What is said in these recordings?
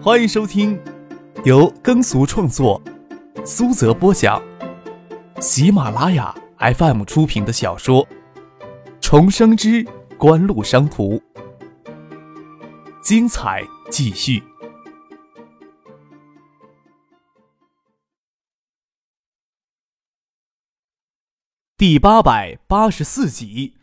欢迎收听由耕俗创作、苏泽播讲、喜马拉雅 FM 出品的小说《重生之官路商途》，精彩继续，第八百八十四集。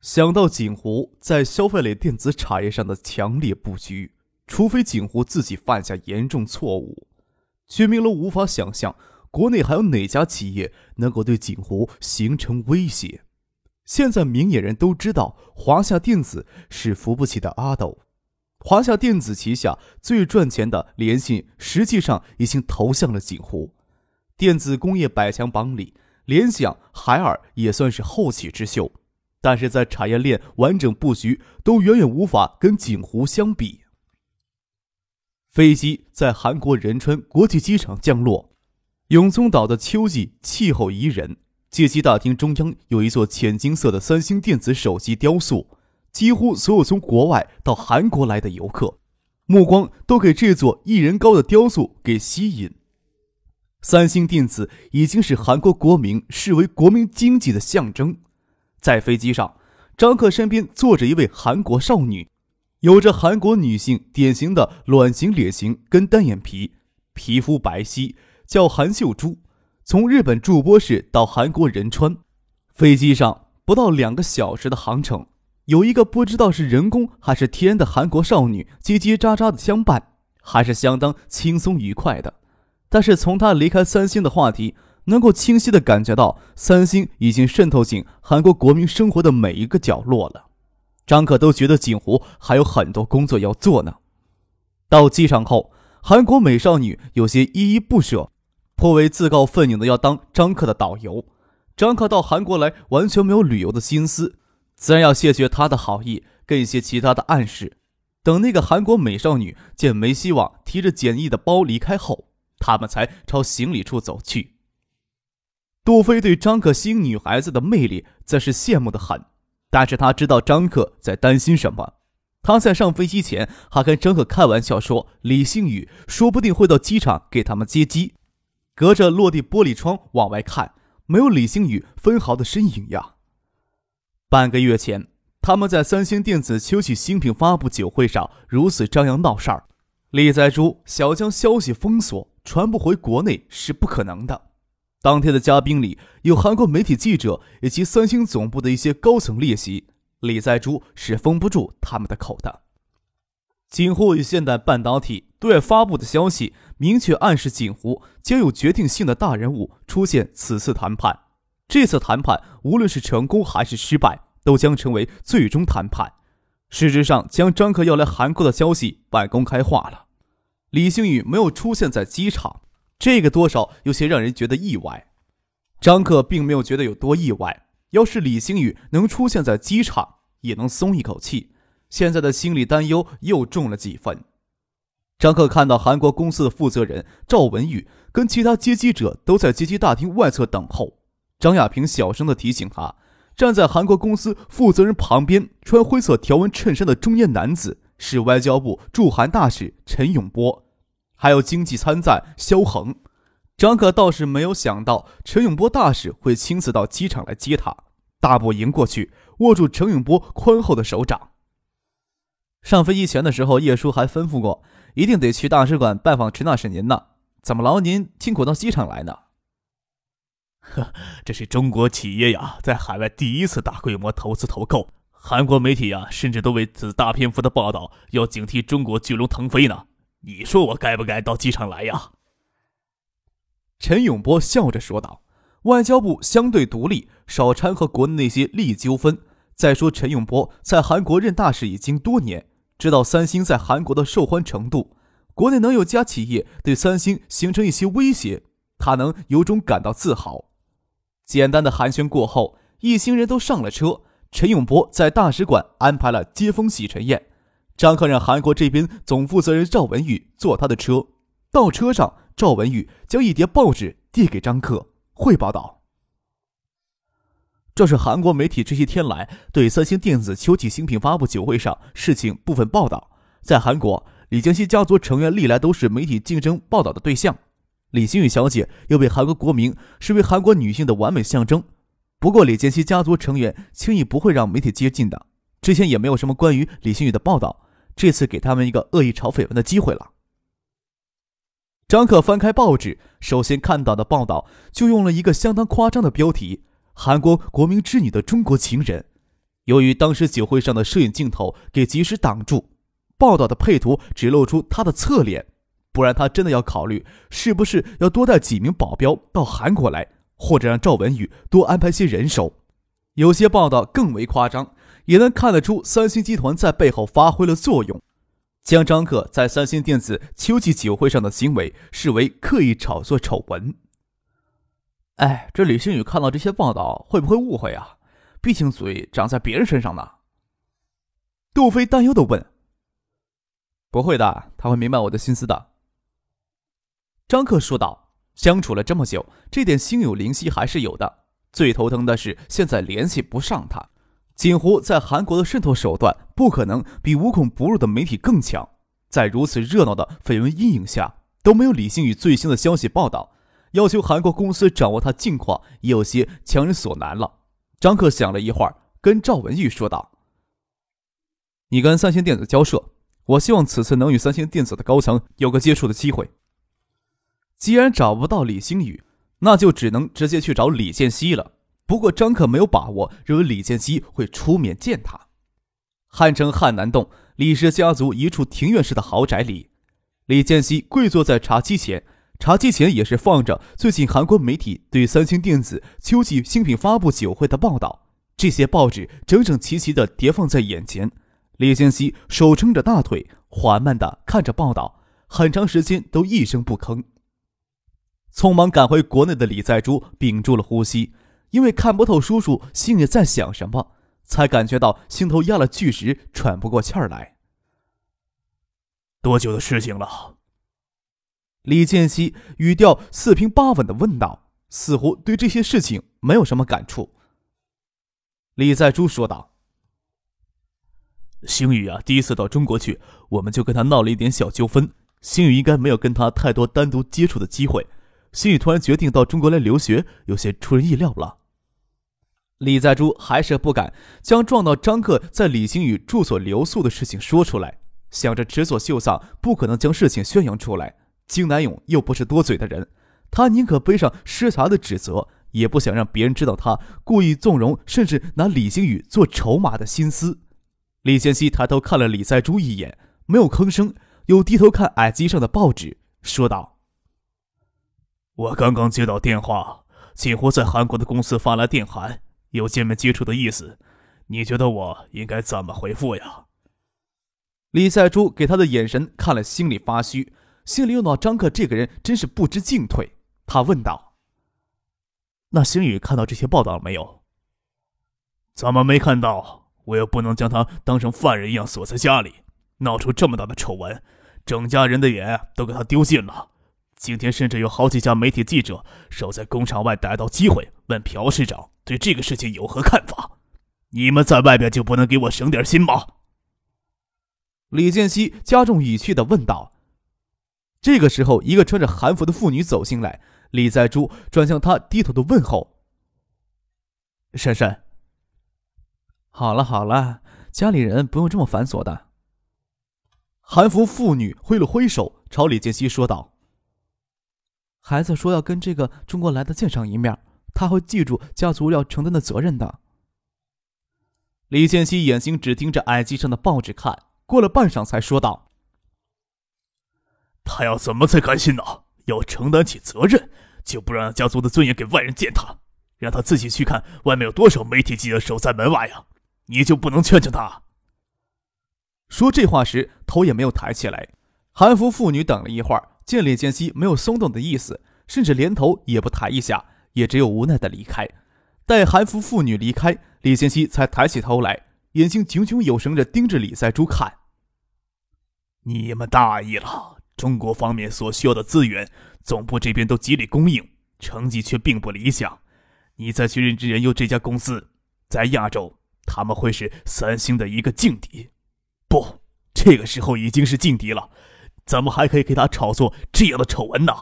想到锦湖在消费类电子产业上的强烈布局，除非锦湖自己犯下严重错误，薛明楼无法想象国内还有哪家企业能够对锦湖形成威胁。现在明眼人都知道，华夏电子是扶不起的阿斗。华夏电子旗下最赚钱的联信，实际上已经投向了锦湖。电子工业百强榜里，联想、海尔也算是后起之秀。但是在产业链完整布局都远远无法跟锦湖相比。飞机在韩国仁川国际机场降落，永宗岛的秋季气候宜人，接机大厅中央有一座浅金色的三星电子手机雕塑，几乎所有从国外到韩国来的游客，目光都给这座一人高的雕塑给吸引。三星电子已经是韩国国民视为国民经济的象征。在飞机上，张克身边坐着一位韩国少女，有着韩国女性典型的卵形脸型跟单眼皮，皮肤白皙，叫韩秀珠。从日本筑波市到韩国仁川，飞机上不到两个小时的航程，有一个不知道是人工还是天的韩国少女叽叽喳喳的相伴，还是相当轻松愉快的。但是从他离开三星的话题。能够清晰地感觉到，三星已经渗透进韩国国民生活的每一个角落了。张可都觉得锦湖还有很多工作要做呢。到机场后，韩国美少女有些依依不舍，颇为自告奋勇的要当张克的导游。张克到韩国来完全没有旅游的心思，自然要谢绝他的好意跟一些其他的暗示。等那个韩国美少女见没希望，提着简易的包离开后，他们才朝行李处走去。杜飞对张可欣女孩子的魅力则是羡慕的很，但是他知道张可在担心什么。他在上飞机前还跟张可开玩笑说：“李星宇说不定会到机场给他们接机。”隔着落地玻璃窗往外看，没有李星宇分毫的身影呀。半个月前，他们在三星电子秋季新品发布酒会上如此张扬闹事儿，李在洙想将消息封锁，传不回国内是不可能的。当天的嘉宾里有韩国媒体记者以及三星总部的一些高层列席，李在洙是封不住他们的口的。锦湖与现代半导体对外发布的消息，明确暗示锦湖将有决定性的大人物出现此次谈判。这次谈判无论是成功还是失败，都将成为最终谈判。事实上，将张克要来韩国的消息半公开化了。李星宇没有出现在机场。这个多少有些让人觉得意外，张克并没有觉得有多意外。要是李星宇能出现在机场，也能松一口气。现在的心理担忧又重了几分。张克看到韩国公司的负责人赵文宇跟其他接机者都在接机大厅外侧等候。张亚平小声的提醒他，站在韩国公司负责人旁边，穿灰色条纹衬衫的中年男子是外交部驻韩大使陈永波。还有经济参赞萧恒，张可倒是没有想到陈永波大使会亲自到机场来接他，大步迎过去，握住陈永波宽厚的手掌。上飞机前的时候，叶叔还吩咐过，一定得去大使馆拜访陈大使您呢。怎么劳您辛苦到机场来呢？呵，这是中国企业呀，在海外第一次大规模投资投购，韩国媒体呀，甚至都为此大篇幅的报道，要警惕中国巨龙腾飞呢。你说我该不该到机场来呀？陈永波笑着说道：“外交部相对独立，少掺和国内那些利益纠纷。再说，陈永波在韩国任大使已经多年，知道三星在韩国的受欢程度。国内能有家企业对三星形成一些威胁，他能由衷感到自豪。”简单的寒暄过后，一行人都上了车。陈永波在大使馆安排了接风洗尘宴。张克让韩国这边总负责人赵文宇坐他的车，到车上，赵文宇将一叠报纸递给张克，汇报道：“这是韩国媒体这些天来对三星电子秋季新品发布酒会上事情部分报道。在韩国，李建熙家族成员历来都是媒体竞争报道的对象。李星宇小姐又被韩国国民视为韩国女性的完美象征。不过，李建熙家族成员轻易不会让媒体接近的。之前也没有什么关于李星宇的报道，这次给他们一个恶意炒绯闻的机会了。张可翻开报纸，首先看到的报道就用了一个相当夸张的标题：“韩国国民之女的中国情人。”由于当时酒会上的摄影镜头给及时挡住，报道的配图只露出他的侧脸，不然他真的要考虑是不是要多带几名保镖到韩国来，或者让赵文宇多安排些人手。有些报道更为夸张，也能看得出三星集团在背后发挥了作用。将张克在三星电子秋季酒会上的行为视为刻意炒作丑闻。哎，这李星宇看到这些报道会不会误会啊？毕竟嘴长在别人身上呢。杜飞担忧的问：“不会的，他会明白我的心思的。”张克说道：“相处了这么久，这点心有灵犀还是有的。最头疼的是现在联系不上他。”锦湖在韩国的渗透手段不可能比无孔不入的媒体更强，在如此热闹的绯闻阴影下，都没有李星宇最新的消息报道，要求韩国公司掌握他近况也有些强人所难了。张克想了一会儿，跟赵文玉说道：“你跟三星电子交涉，我希望此次能与三星电子的高层有个接触的机会。既然找不到李星宇，那就只能直接去找李建熙了。”不过张可没有把握，认为李建熙会出面见他。汉城汉南洞李氏家族一处庭院式的豪宅里，李建熙跪坐在茶几前，茶几前也是放着最近韩国媒体对三星电子秋季新品发布酒会的报道。这些报纸整整齐齐地叠放在眼前，李建熙手撑着大腿，缓慢地看着报道，很长时间都一声不吭。匆忙赶回国内的李在珠屏住了呼吸。因为看不透叔叔心里在想什么，才感觉到心头压了巨石，喘不过气儿来。多久的事情了？李建熙语调四平八稳的问道，似乎对这些事情没有什么感触。李在珠说道：“星宇啊，第一次到中国去，我们就跟他闹了一点小纠纷。星宇应该没有跟他太多单独接触的机会。星宇突然决定到中国来留学，有些出人意料了。”李在珠还是不敢将撞到张克在李星宇住所留宿的事情说出来，想着池所秀丧不可能将事情宣扬出来。金南勇又不是多嘴的人，他宁可背上失察的指责，也不想让别人知道他故意纵容，甚至拿李星宇做筹码的心思。李建熙抬头看了李在珠一眼，没有吭声，又低头看矮机上的报纸，说道：“我刚刚接到电话，锦湖在韩国的公司发来电函。”有见面接触的意思，你觉得我应该怎么回复呀？李在珠给他的眼神看了，心里发虚，心里又恼张克这个人真是不知进退。他问道：“那星宇看到这些报道了没有？怎么没看到？我又不能将他当成犯人一样锁在家里，闹出这么大的丑闻，整家人的眼都给他丢尽了。今天甚至有好几家媒体记者守在工厂外，逮到机会问朴市长。”对这个事情有何看法？你们在外边就不能给我省点心吗？李建熙加重语气的问道。这个时候，一个穿着韩服的妇女走进来，李在珠转向她，低头的问候：“珊珊。”好了好了，家里人不用这么繁琐的。韩服妇女挥了挥手，朝李建熙说道：“孩子说要跟这个中国来的见上一面。”他会记住家族要承担的责任的。李建熙眼睛只盯着矮机上的报纸看，过了半晌才说道：“他要怎么才甘心呢？要承担起责任，就不让家族的尊严给外人践踏，让他自己去看外面有多少媒体记者守在门外呀？你就不能劝劝他？”说这话时，头也没有抬起来。韩服妇女等了一会儿，见李建熙没有松动的意思，甚至连头也不抬一下。也只有无奈的离开。待韩服妇女离开，李建熙才抬起头来，眼睛炯炯有神的盯着李在珠看。你们大意了，中国方面所需要的资源，总部这边都极力供应，成绩却并不理想。你再去任职人优这家公司，在亚洲，他们会是三星的一个劲敌。不，这个时候已经是劲敌了，怎么还可以给他炒作这样的丑闻呢？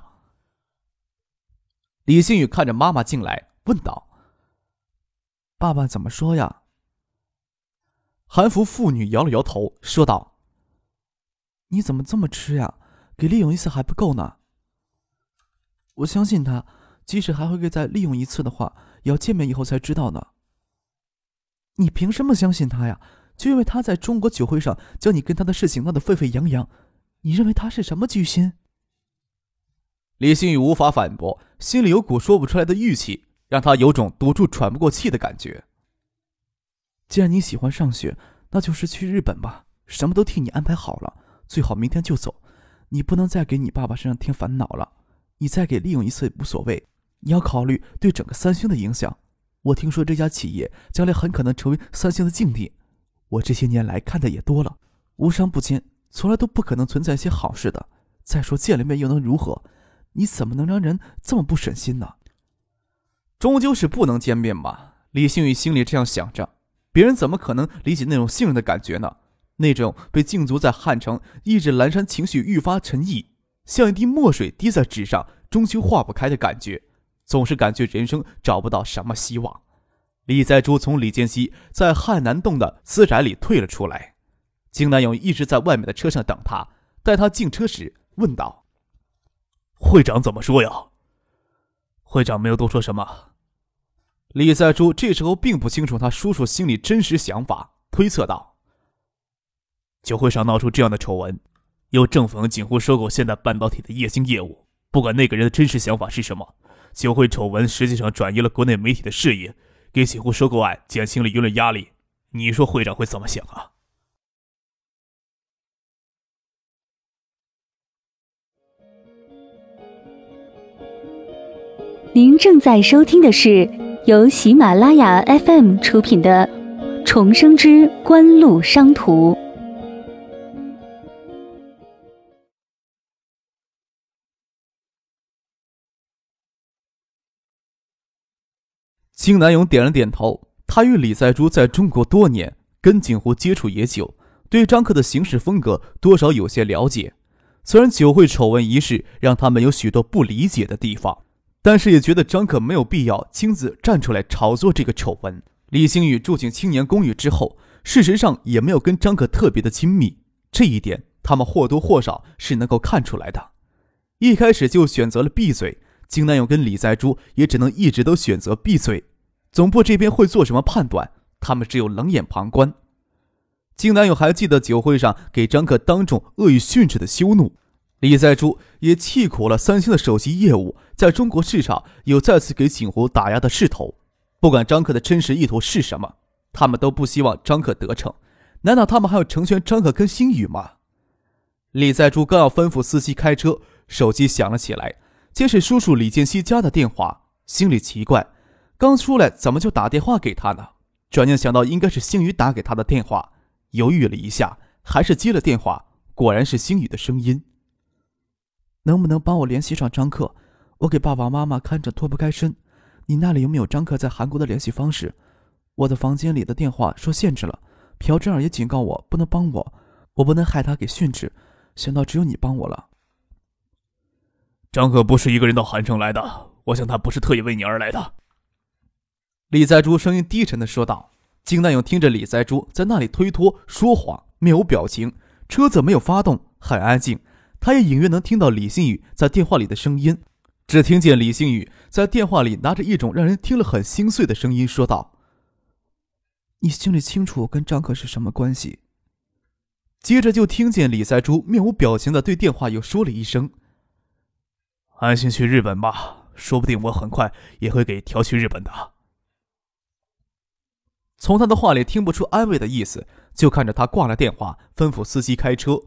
李星宇看着妈妈进来，问道：“爸爸怎么说呀？”韩服妇女摇了摇头，说道：“你怎么这么吃呀？给利用一次还不够呢。我相信他，即使还会给再利用一次的话，也要见面以后才知道呢。你凭什么相信他呀？就因为他在中国酒会上将你跟他的事情闹得沸沸扬扬，你认为他是什么居心？”李星宇无法反驳，心里有股说不出来的郁气，让他有种堵住喘不过气的感觉。既然你喜欢上学，那就是去日本吧，什么都替你安排好了，最好明天就走。你不能再给你爸爸身上添烦恼了，你再给利用一次也无所谓，你要考虑对整个三星的影响。我听说这家企业将来很可能成为三星的劲敌，我这些年来看的也多了，无商不奸，从来都不可能存在一些好事的。再说见了面又能如何？你怎么能让人这么不省心呢？终究是不能见面嘛。李星宇心里这样想着，别人怎么可能理解那种信任的感觉呢？那种被禁足在汉城，一直阑珊情绪愈发沉溺，像一滴墨水滴在纸上，终究化不开的感觉，总是感觉人生找不到什么希望。李在珠从李建熙在汉南洞的私宅里退了出来，金南勇一直在外面的车上等他，待他进车时问道。会长怎么说呀？会长没有多说什么。李在珠这时候并不清楚他叔叔心里真实想法，推测道：“酒会上闹出这样的丑闻，又正逢锦湖收购现代半导体的液晶业务，不管那个人的真实想法是什么，酒会丑闻实际上转移了国内媒体的视野，给锦湖收购案减轻了舆论压力。你说会长会怎么想啊？”您正在收听的是由喜马拉雅 FM 出品的《重生之官路商途》。金南勇点了点头。他与李在珠在中国多年，跟景湖接触也久，对张克的行事风格多少有些了解。虽然酒会丑闻一事让他们有许多不理解的地方。但是也觉得张可没有必要亲自站出来炒作这个丑闻。李星宇住进青年公寓之后，事实上也没有跟张可特别的亲密，这一点他们或多或少是能够看出来的。一开始就选择了闭嘴，金南勇跟李在珠也只能一直都选择闭嘴。总部这边会做什么判断，他们只有冷眼旁观。金南勇还记得酒会上给张可当众恶语训斥的羞怒。李在珠也气苦了三星的手机业务，在中国市场有再次给锦湖打压的势头。不管张克的真实意图是什么，他们都不希望张克得逞。难道他们还要成全张克跟星宇吗？李在珠刚要吩咐司机开车，手机响了起来，接是叔叔李建熙家的电话，心里奇怪，刚出来怎么就打电话给他呢？转念想到应该是星宇打给他的电话，犹豫了一下，还是接了电话。果然是星宇的声音。能不能帮我联系上张克？我给爸爸妈妈看着脱不开身。你那里有没有张克在韩国的联系方式？我的房间里的电话受限制了。朴正儿也警告我不能帮我，我不能害他给训斥。想到只有你帮我了。张克不是一个人到韩城来的，我想他不是特意为你而来的。李在珠声音低沉的说道。金南勇听着李在珠在那里推脱说谎，面无表情，车子没有发动，很安静。他也隐约能听到李星宇在电话里的声音，只听见李星宇在电话里拿着一种让人听了很心碎的声音说道：“你心里清楚我跟张可是什么关系。”接着就听见李在珠面无表情的对电话又说了一声：“安心去日本吧，说不定我很快也会给调去日本的。”从他的话里听不出安慰的意思，就看着他挂了电话，吩咐司机开车。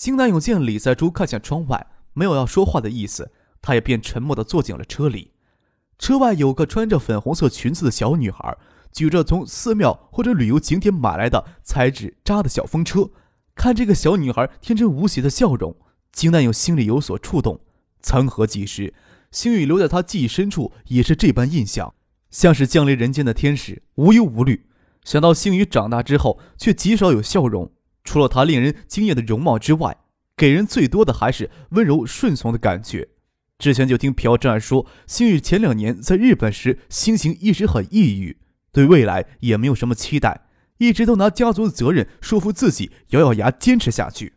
金南勇见李在珠看向窗外，没有要说话的意思，他也便沉默地坐进了车里。车外有个穿着粉红色裙子的小女孩，举着从寺庙或者旅游景点买来的彩纸扎的小风车。看这个小女孩天真无邪的笑容，金南勇心里有所触动。曾何几时，星宇留在他记忆深处也是这般印象。像是降临人间的天使，无忧无虑。想到星宇长大之后，却极少有笑容，除了他令人惊艳的容貌之外，给人最多的还是温柔顺从的感觉。之前就听朴正儿说，星宇前两年在日本时心情一直很抑郁，对未来也没有什么期待，一直都拿家族的责任说服自己，咬咬牙坚持下去，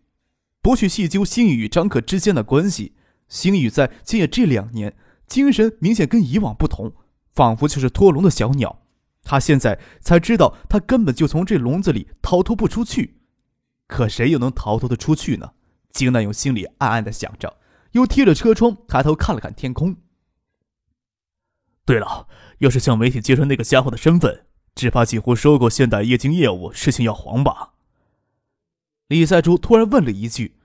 不去细究星宇与张可之间的关系。星宇在今夜这两年，精神明显跟以往不同，仿佛就是脱笼的小鸟。他现在才知道，他根本就从这笼子里逃脱不出去。可谁又能逃脱的出去呢？金南勇心里暗暗的想着。又贴着车窗抬头看了看天空。对了，要是向媒体揭穿那个家伙的身份，只怕几乎收购现代液晶业务事情要黄吧？李在珠突然问了一句。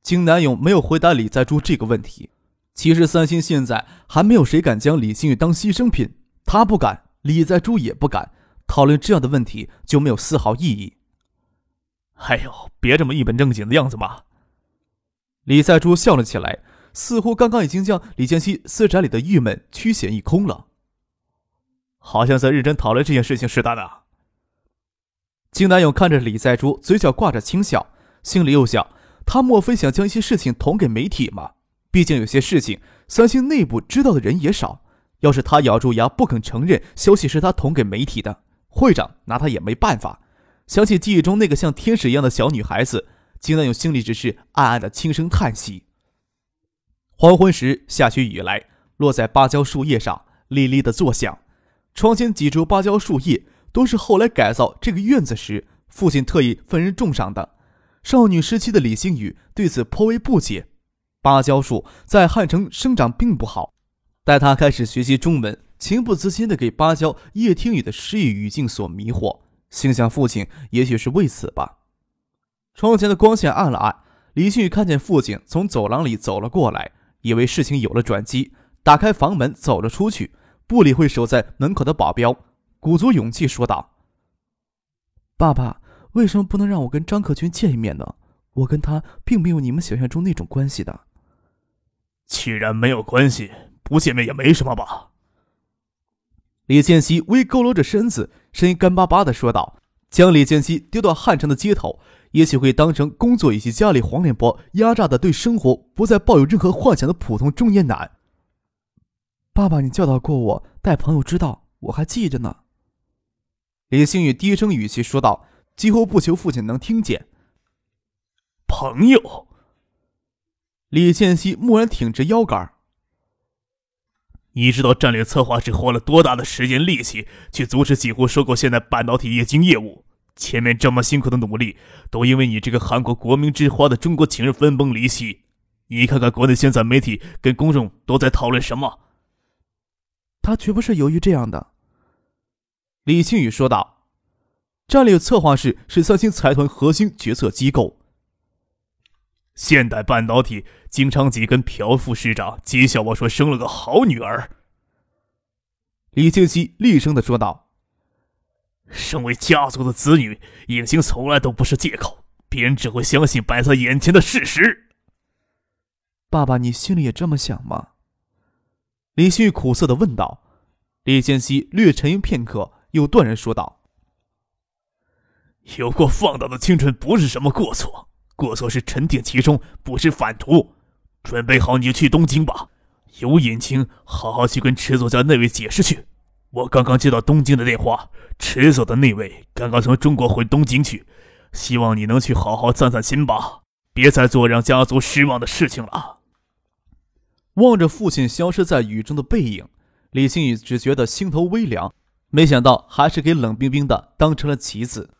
金南勇没有回答李在珠这个问题。其实三星现在还没有谁敢将李星宇当牺牲品，他不敢，李在珠也不敢。讨论这样的问题就没有丝毫意义。哎呦，别这么一本正经的样子嘛！李在珠笑了起来，似乎刚刚已经将李建熙私宅里的郁闷驱显一空了，好像在认真讨论这件事情似的呢。金南勇看着李在珠，嘴角挂着轻笑，心里又想：他莫非想将一些事情捅给媒体吗？毕竟有些事情三星内部知道的人也少。要是他咬住牙不肯承认消息是他捅给媒体的，会长拿他也没办法。想起记忆中那个像天使一样的小女孩子。金南勇心里只是暗暗的轻声叹息。黄昏时，下起雨来，落在芭蕉树叶上，沥沥的作响。窗前几株芭蕉树叶都是后来改造这个院子时，父亲特意分人种上的。少女时期的李星宇对此颇为不解。芭蕉树在汉城生长并不好，待他开始学习中文，情不自禁的给芭蕉叶听雨的诗意语境所迷惑，心想父亲也许是为此吧。窗前的光线暗了暗，李旭看见父亲从走廊里走了过来，以为事情有了转机，打开房门走了出去，不理会守在门口的保镖，鼓足勇气说道：“爸爸，为什么不能让我跟张克军见一面呢？我跟他并没有你们想象中那种关系的。”既然没有关系，不见面也没什么吧？李建熙微佝偻着身子，声音干巴巴的说道：“将李建熙丢到汉城的街头。”也许会当成工作以及家里黄脸婆压榨的，对生活不再抱有任何幻想的普通中年男。爸爸，你教导过我待朋友之道，我还记着呢。李星宇低声语气说道，几乎不求父亲能听见。朋友。李建熙蓦然挺直腰杆。你知道战略策划是花了多大的时间力气去阻止几乎收购现代半导体液晶业务？前面这么辛苦的努力，都因为你这个韩国国民之花的中国情人分崩离析。你看看国内现在媒体跟公众都在讨论什么？他绝不是由于这样的。李庆宇说道：“战略策划室是三星财团核心决策机构。现代半导体经昌吉跟朴副市长讥笑我说生了个好女儿。”李庆熙厉声的说道。身为家族的子女，隐形从来都不是借口，别人只会相信摆在眼前的事实。爸爸，你心里也这么想吗？李旭苦涩的问道。李建熙略沉吟片刻，又断然说道：“有过放荡的青春不是什么过错，过错是沉淀其中，不是反图。准备好，你就去东京吧。有隐情，好好去跟池作家那位解释去。”我刚刚接到东京的电话，池所的那位刚刚从中国回东京去，希望你能去好好散散心吧，别再做让家族失望的事情了。望着父亲消失在雨中的背影，李星宇只觉得心头微凉，没想到还是给冷冰冰的当成了棋子。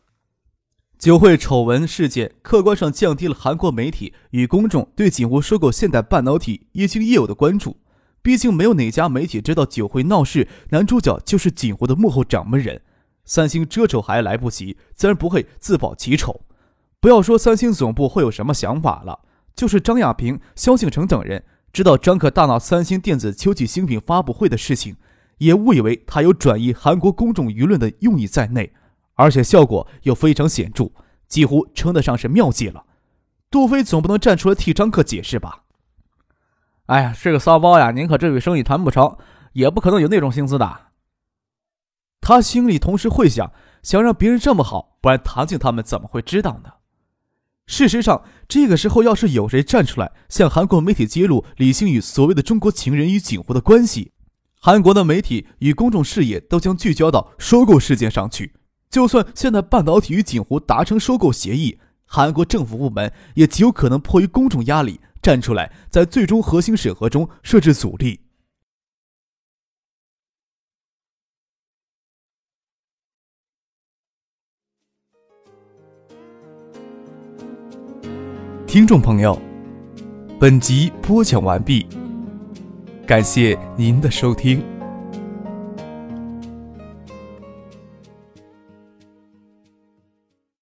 酒会丑闻事件客观上降低了韩国媒体与公众对锦湖收购现代半导体液晶业务的关注。毕竟没有哪家媒体知道酒会闹事男主角就是锦湖的幕后掌门人，三星遮丑还来不及，自然不会自曝其丑。不要说三星总部会有什么想法了，就是张亚平、肖敬腾等人知道张可大闹三星电子秋季新品发布会的事情，也误以为他有转移韩国公众舆论的用意在内，而且效果又非常显著，几乎称得上是妙计了。杜飞总不能站出来替张克解释吧？哎呀，这个骚包呀！您可这笔生意谈不成，也不可能有那种心思的。他心里同时会想：想让别人这么好，不然唐静他们怎么会知道呢？事实上，这个时候要是有谁站出来向韩国媒体揭露李星宇所谓的中国情人与景湖的关系，韩国的媒体与公众视野都将聚焦到收购事件上去。就算现在半导体与景湖达成收购协议，韩国政府部门也极有可能迫于公众压力站出来，在最终核心审核中设置阻力。听众朋友，本集播讲完毕，感谢您的收听。